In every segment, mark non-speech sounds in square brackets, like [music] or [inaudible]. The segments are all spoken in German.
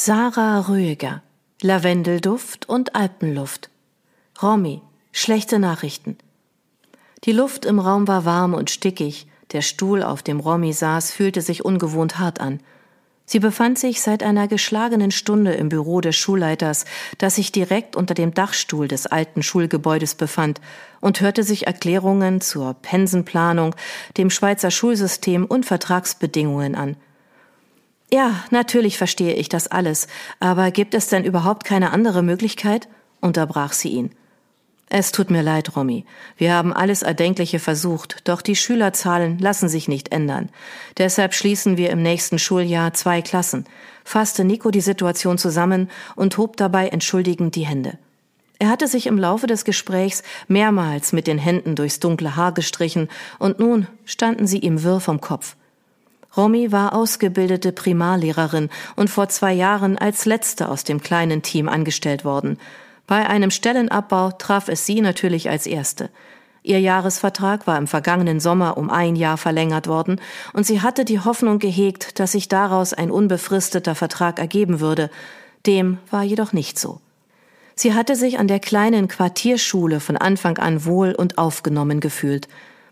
Sarah Röger, Lavendelduft und Alpenluft. Romy, schlechte Nachrichten. Die Luft im Raum war warm und stickig, der Stuhl, auf dem Romy saß, fühlte sich ungewohnt hart an. Sie befand sich seit einer geschlagenen Stunde im Büro des Schulleiters, das sich direkt unter dem Dachstuhl des alten Schulgebäudes befand, und hörte sich Erklärungen zur Pensenplanung, dem Schweizer Schulsystem und Vertragsbedingungen an. Ja, natürlich verstehe ich das alles, aber gibt es denn überhaupt keine andere Möglichkeit? unterbrach sie ihn. Es tut mir leid, Romy. Wir haben alles Erdenkliche versucht, doch die Schülerzahlen lassen sich nicht ändern. Deshalb schließen wir im nächsten Schuljahr zwei Klassen, fasste Nico die Situation zusammen und hob dabei entschuldigend die Hände. Er hatte sich im Laufe des Gesprächs mehrmals mit den Händen durchs dunkle Haar gestrichen, und nun standen sie ihm wirr vom Kopf. Romy war ausgebildete Primarlehrerin und vor zwei Jahren als letzte aus dem kleinen Team angestellt worden. Bei einem Stellenabbau traf es sie natürlich als erste. Ihr Jahresvertrag war im vergangenen Sommer um ein Jahr verlängert worden, und sie hatte die Hoffnung gehegt, dass sich daraus ein unbefristeter Vertrag ergeben würde. Dem war jedoch nicht so. Sie hatte sich an der kleinen Quartierschule von Anfang an wohl und aufgenommen gefühlt.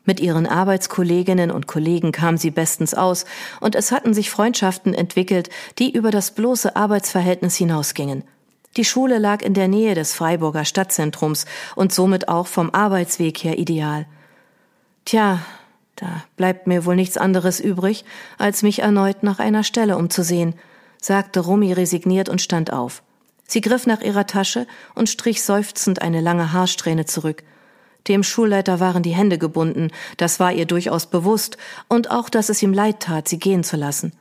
Mit ihren Arbeitskolleginnen und Kollegen kam sie bestens aus, und es hatten sich Freundschaften entwickelt, die über das bloße Arbeitsverhältnis hinausgingen. Die Schule lag in der Nähe des Freiburger Stadtzentrums und somit auch vom Arbeitsweg her ideal. Tja, da bleibt mir wohl nichts anderes übrig, als mich erneut nach einer Stelle umzusehen, sagte Rumi resigniert und stand auf. Sie griff nach ihrer Tasche und strich seufzend eine lange Haarsträhne zurück. Dem Schulleiter waren die Hände gebunden, das war ihr durchaus bewusst, und auch, dass es ihm leid tat, sie gehen zu lassen.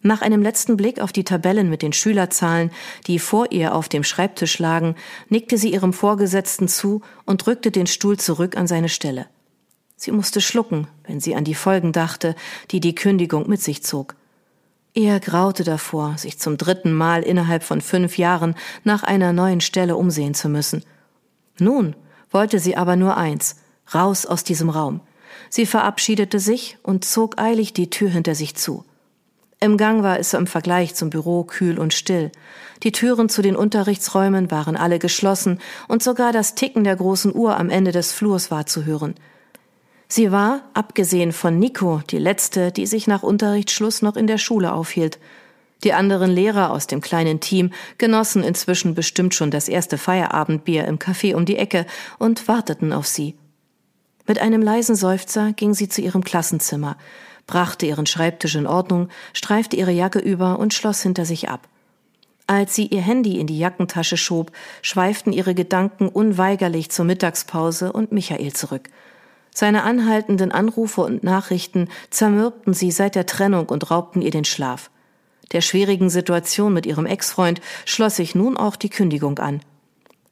Nach einem letzten Blick auf die Tabellen mit den Schülerzahlen, die vor ihr auf dem Schreibtisch lagen, nickte sie ihrem Vorgesetzten zu und drückte den Stuhl zurück an seine Stelle. Sie musste schlucken, wenn sie an die Folgen dachte, die die Kündigung mit sich zog. Er graute davor, sich zum dritten Mal innerhalb von fünf Jahren nach einer neuen Stelle umsehen zu müssen. Nun wollte sie aber nur eins, raus aus diesem Raum. Sie verabschiedete sich und zog eilig die Tür hinter sich zu. Im Gang war es im Vergleich zum Büro kühl und still. Die Türen zu den Unterrichtsräumen waren alle geschlossen und sogar das Ticken der großen Uhr am Ende des Flurs war zu hören. Sie war, abgesehen von Nico, die letzte, die sich nach Unterrichtsschluss noch in der Schule aufhielt. Die anderen Lehrer aus dem kleinen Team genossen inzwischen bestimmt schon das erste Feierabendbier im Café um die Ecke und warteten auf sie. Mit einem leisen Seufzer ging sie zu ihrem Klassenzimmer, brachte ihren Schreibtisch in Ordnung, streifte ihre Jacke über und schloss hinter sich ab. Als sie ihr Handy in die Jackentasche schob, schweiften ihre Gedanken unweigerlich zur Mittagspause und Michael zurück. Seine anhaltenden Anrufe und Nachrichten zermürbten sie seit der Trennung und raubten ihr den Schlaf. Der schwierigen Situation mit ihrem Ex-Freund schloss sich nun auch die Kündigung an.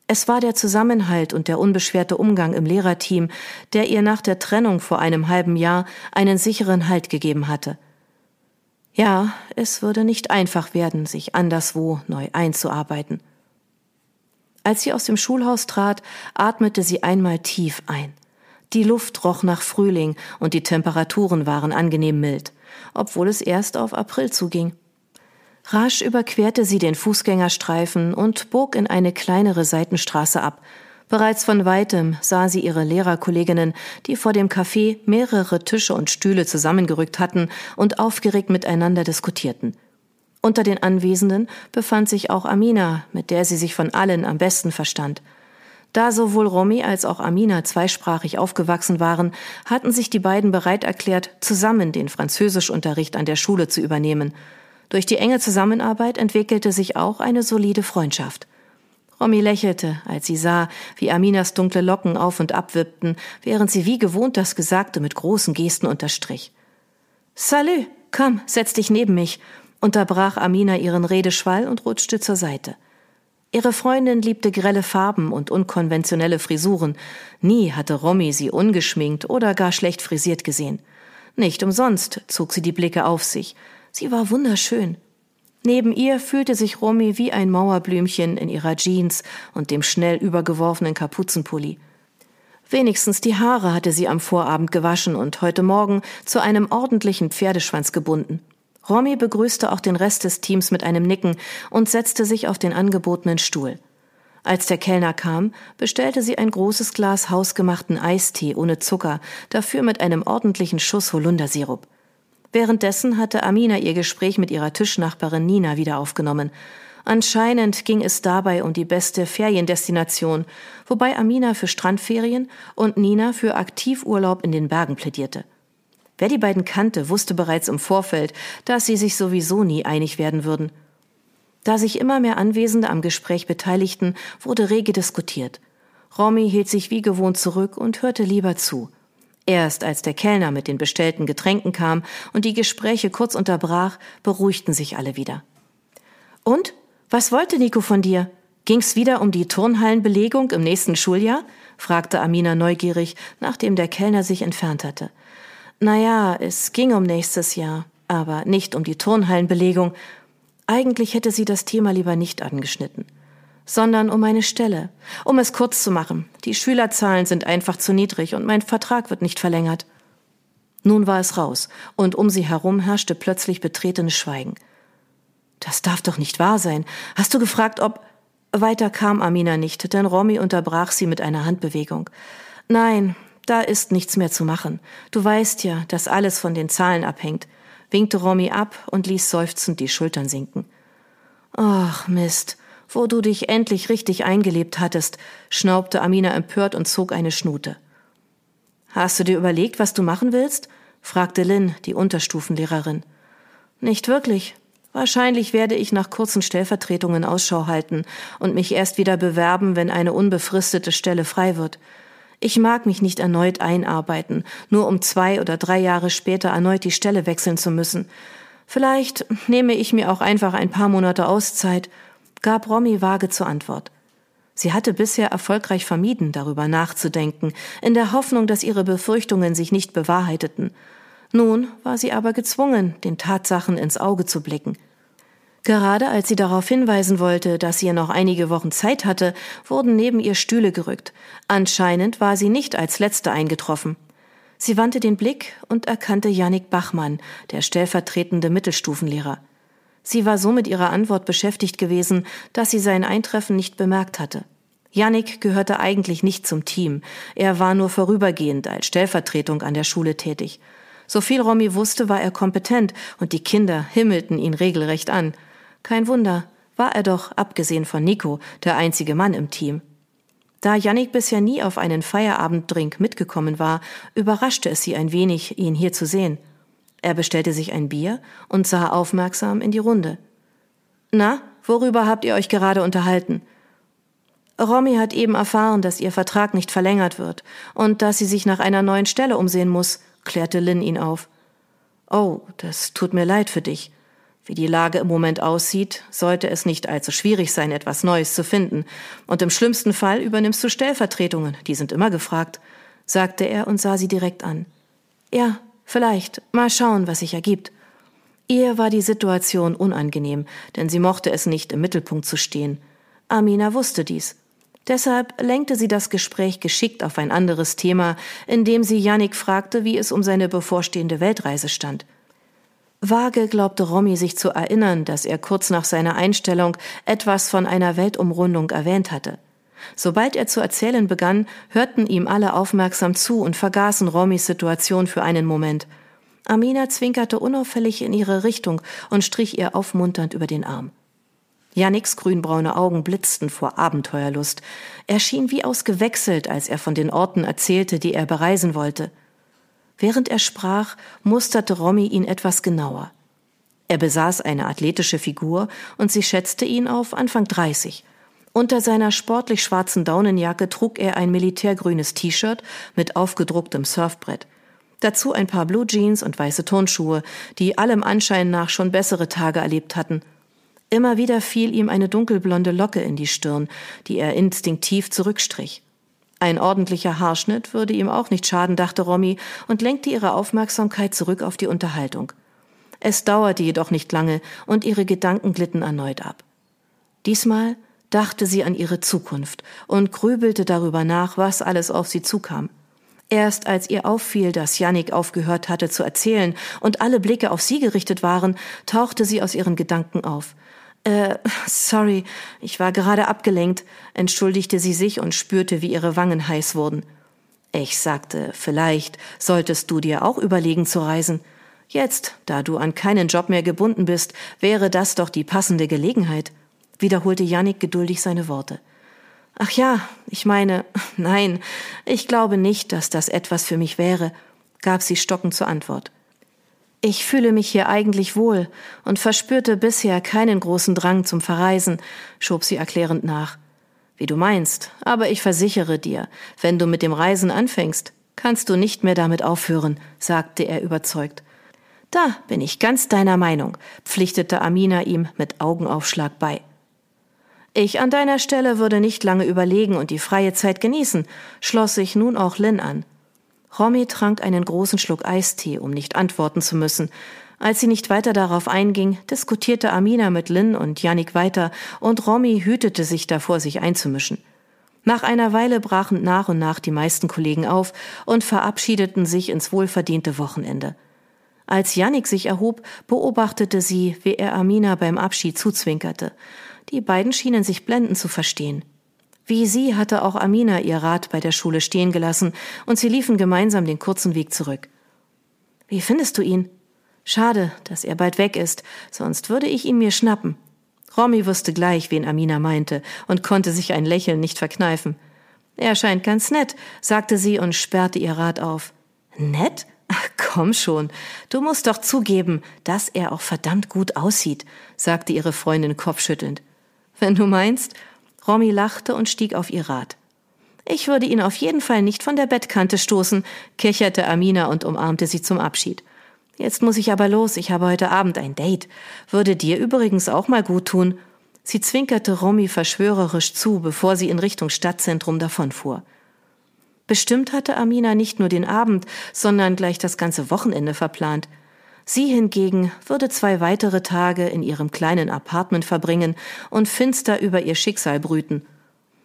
Es war der Zusammenhalt und der unbeschwerte Umgang im Lehrerteam, der ihr nach der Trennung vor einem halben Jahr einen sicheren Halt gegeben hatte. Ja, es würde nicht einfach werden, sich anderswo neu einzuarbeiten. Als sie aus dem Schulhaus trat, atmete sie einmal tief ein. Die Luft roch nach Frühling und die Temperaturen waren angenehm mild, obwohl es erst auf April zuging. Rasch überquerte sie den Fußgängerstreifen und bog in eine kleinere Seitenstraße ab. Bereits von weitem sah sie ihre Lehrerkolleginnen, die vor dem Café mehrere Tische und Stühle zusammengerückt hatten und aufgeregt miteinander diskutierten. Unter den Anwesenden befand sich auch Amina, mit der sie sich von allen am besten verstand. Da sowohl Romy als auch Amina zweisprachig aufgewachsen waren, hatten sich die beiden bereit erklärt, zusammen den Französischunterricht an der Schule zu übernehmen – durch die enge Zusammenarbeit entwickelte sich auch eine solide Freundschaft. Romy lächelte, als sie sah, wie Aminas dunkle Locken auf und ab wippten, während sie wie gewohnt das Gesagte mit großen Gesten unterstrich. Salü, komm, setz dich neben mich, unterbrach Amina ihren Redeschwall und rutschte zur Seite. Ihre Freundin liebte grelle Farben und unkonventionelle Frisuren. Nie hatte Romy sie ungeschminkt oder gar schlecht frisiert gesehen. Nicht umsonst zog sie die Blicke auf sich. Sie war wunderschön. Neben ihr fühlte sich Romy wie ein Mauerblümchen in ihrer Jeans und dem schnell übergeworfenen Kapuzenpulli. Wenigstens die Haare hatte sie am Vorabend gewaschen und heute Morgen zu einem ordentlichen Pferdeschwanz gebunden. Romy begrüßte auch den Rest des Teams mit einem Nicken und setzte sich auf den angebotenen Stuhl. Als der Kellner kam, bestellte sie ein großes Glas hausgemachten Eistee ohne Zucker, dafür mit einem ordentlichen Schuss Holundersirup. Währenddessen hatte Amina ihr Gespräch mit ihrer Tischnachbarin Nina wieder aufgenommen. Anscheinend ging es dabei um die beste Feriendestination, wobei Amina für Strandferien und Nina für Aktivurlaub in den Bergen plädierte. Wer die beiden kannte, wusste bereits im Vorfeld, dass sie sich sowieso nie einig werden würden. Da sich immer mehr Anwesende am Gespräch beteiligten, wurde rege diskutiert. Romy hielt sich wie gewohnt zurück und hörte lieber zu. Erst als der Kellner mit den bestellten Getränken kam und die Gespräche kurz unterbrach, beruhigten sich alle wieder. Und? Was wollte Nico von dir? Ging's wieder um die Turnhallenbelegung im nächsten Schuljahr? fragte Amina neugierig, nachdem der Kellner sich entfernt hatte. Naja, es ging um nächstes Jahr, aber nicht um die Turnhallenbelegung. Eigentlich hätte sie das Thema lieber nicht angeschnitten, sondern um eine Stelle. Um es kurz zu machen, die Schülerzahlen sind einfach zu niedrig und mein Vertrag wird nicht verlängert. Nun war es raus, und um sie herum herrschte plötzlich betretenes Schweigen. Das darf doch nicht wahr sein. Hast du gefragt, ob. Weiter kam Amina nicht, denn Romy unterbrach sie mit einer Handbewegung. Nein, da ist nichts mehr zu machen. Du weißt ja, dass alles von den Zahlen abhängt, winkte Romy ab und ließ seufzend die Schultern sinken. Ach, Mist, wo du dich endlich richtig eingelebt hattest, schnaubte Amina empört und zog eine Schnute. Hast du dir überlegt, was du machen willst? fragte Lynn, die Unterstufenlehrerin. Nicht wirklich. Wahrscheinlich werde ich nach kurzen Stellvertretungen Ausschau halten und mich erst wieder bewerben, wenn eine unbefristete Stelle frei wird. Ich mag mich nicht erneut einarbeiten, nur um zwei oder drei Jahre später erneut die Stelle wechseln zu müssen. Vielleicht nehme ich mir auch einfach ein paar Monate Auszeit, gab Romy vage zur Antwort. Sie hatte bisher erfolgreich vermieden, darüber nachzudenken, in der Hoffnung, dass ihre Befürchtungen sich nicht bewahrheiteten. Nun war sie aber gezwungen, den Tatsachen ins Auge zu blicken. Gerade als sie darauf hinweisen wollte, dass sie noch einige Wochen Zeit hatte, wurden neben ihr Stühle gerückt. Anscheinend war sie nicht als Letzte eingetroffen. Sie wandte den Blick und erkannte Jannik Bachmann, der stellvertretende Mittelstufenlehrer. Sie war so mit ihrer Antwort beschäftigt gewesen, dass sie sein Eintreffen nicht bemerkt hatte. Jannik gehörte eigentlich nicht zum Team. Er war nur vorübergehend als Stellvertretung an der Schule tätig. So viel Romy wusste, war er kompetent und die Kinder himmelten ihn regelrecht an. Kein Wunder, war er doch, abgesehen von Nico, der einzige Mann im Team. Da Yannick bisher nie auf einen Feierabenddrink mitgekommen war, überraschte es sie ein wenig, ihn hier zu sehen. Er bestellte sich ein Bier und sah aufmerksam in die Runde. Na, worüber habt ihr euch gerade unterhalten? Romy hat eben erfahren, dass ihr Vertrag nicht verlängert wird und dass sie sich nach einer neuen Stelle umsehen muss, klärte Lynn ihn auf. Oh, das tut mir leid für dich. Wie die Lage im Moment aussieht, sollte es nicht allzu schwierig sein, etwas Neues zu finden. Und im schlimmsten Fall übernimmst du Stellvertretungen, die sind immer gefragt, sagte er und sah sie direkt an. Ja, vielleicht. Mal schauen, was sich ergibt. Ihr war die Situation unangenehm, denn sie mochte es nicht, im Mittelpunkt zu stehen. Amina wusste dies. Deshalb lenkte sie das Gespräch geschickt auf ein anderes Thema, indem sie Yannick fragte, wie es um seine bevorstehende Weltreise stand. Vage glaubte Romy sich zu erinnern, dass er kurz nach seiner Einstellung etwas von einer Weltumrundung erwähnt hatte. Sobald er zu erzählen begann, hörten ihm alle aufmerksam zu und vergaßen Romys Situation für einen Moment. Amina zwinkerte unauffällig in ihre Richtung und strich ihr aufmunternd über den Arm. Janniks grünbraune Augen blitzten vor Abenteuerlust. Er schien wie ausgewechselt, als er von den Orten erzählte, die er bereisen wollte. Während er sprach, musterte Romy ihn etwas genauer. Er besaß eine athletische Figur und sie schätzte ihn auf Anfang 30. Unter seiner sportlich schwarzen Daunenjacke trug er ein militärgrünes T-Shirt mit aufgedrucktem Surfbrett. Dazu ein paar Blue Jeans und weiße Turnschuhe, die allem Anschein nach schon bessere Tage erlebt hatten. Immer wieder fiel ihm eine dunkelblonde Locke in die Stirn, die er instinktiv zurückstrich. Ein ordentlicher Haarschnitt würde ihm auch nicht schaden, dachte Romy und lenkte ihre Aufmerksamkeit zurück auf die Unterhaltung. Es dauerte jedoch nicht lange und ihre Gedanken glitten erneut ab. Diesmal dachte sie an ihre Zukunft und grübelte darüber nach, was alles auf sie zukam. Erst als ihr auffiel, dass Yannick aufgehört hatte zu erzählen und alle Blicke auf sie gerichtet waren, tauchte sie aus ihren Gedanken auf. Äh, sorry, ich war gerade abgelenkt, entschuldigte sie sich und spürte, wie ihre Wangen heiß wurden. Ich sagte, vielleicht solltest du dir auch überlegen zu reisen. Jetzt, da du an keinen Job mehr gebunden bist, wäre das doch die passende Gelegenheit, wiederholte Yannick geduldig seine Worte. Ach ja, ich meine, [laughs] nein, ich glaube nicht, dass das etwas für mich wäre, gab sie stockend zur Antwort. Ich fühle mich hier eigentlich wohl und verspürte bisher keinen großen Drang zum Verreisen, schob sie erklärend nach. Wie du meinst, aber ich versichere dir, wenn du mit dem Reisen anfängst, kannst du nicht mehr damit aufhören, sagte er überzeugt. Da bin ich ganz deiner Meinung, pflichtete Amina ihm mit Augenaufschlag bei. Ich an deiner Stelle würde nicht lange überlegen und die freie Zeit genießen, schloss sich nun auch Lynn an. Romy trank einen großen Schluck Eistee, um nicht antworten zu müssen. Als sie nicht weiter darauf einging, diskutierte Amina mit Lynn und Yannick weiter und Romy hütete sich davor, sich einzumischen. Nach einer Weile brachen nach und nach die meisten Kollegen auf und verabschiedeten sich ins wohlverdiente Wochenende. Als Yannick sich erhob, beobachtete sie, wie er Amina beim Abschied zuzwinkerte. Die beiden schienen sich blendend zu verstehen. Wie sie hatte auch Amina ihr Rad bei der Schule stehen gelassen und sie liefen gemeinsam den kurzen Weg zurück. Wie findest du ihn? Schade, dass er bald weg ist, sonst würde ich ihn mir schnappen. Romy wusste gleich, wen Amina meinte und konnte sich ein Lächeln nicht verkneifen. Er scheint ganz nett, sagte sie und sperrte ihr Rad auf. Nett? Ach, komm schon. Du musst doch zugeben, dass er auch verdammt gut aussieht, sagte ihre Freundin kopfschüttelnd. Wenn du meinst. Romy lachte und stieg auf ihr Rad. Ich würde ihn auf jeden Fall nicht von der Bettkante stoßen, kicherte Amina und umarmte sie zum Abschied. Jetzt muss ich aber los, ich habe heute Abend ein Date. Würde dir übrigens auch mal gut tun. Sie zwinkerte Romy verschwörerisch zu, bevor sie in Richtung Stadtzentrum davonfuhr. Bestimmt hatte Amina nicht nur den Abend, sondern gleich das ganze Wochenende verplant. Sie hingegen würde zwei weitere Tage in ihrem kleinen Apartment verbringen und finster über ihr Schicksal brüten.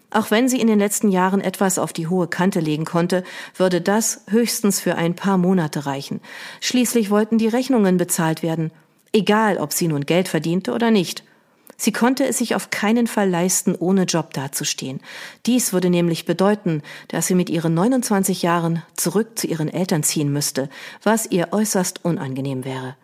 Auch wenn sie in den letzten Jahren etwas auf die hohe Kante legen konnte, würde das höchstens für ein paar Monate reichen. Schließlich wollten die Rechnungen bezahlt werden, egal ob sie nun Geld verdiente oder nicht. Sie konnte es sich auf keinen Fall leisten, ohne Job dazustehen. Dies würde nämlich bedeuten, dass sie mit ihren 29 Jahren zurück zu ihren Eltern ziehen müsste, was ihr äußerst unangenehm wäre.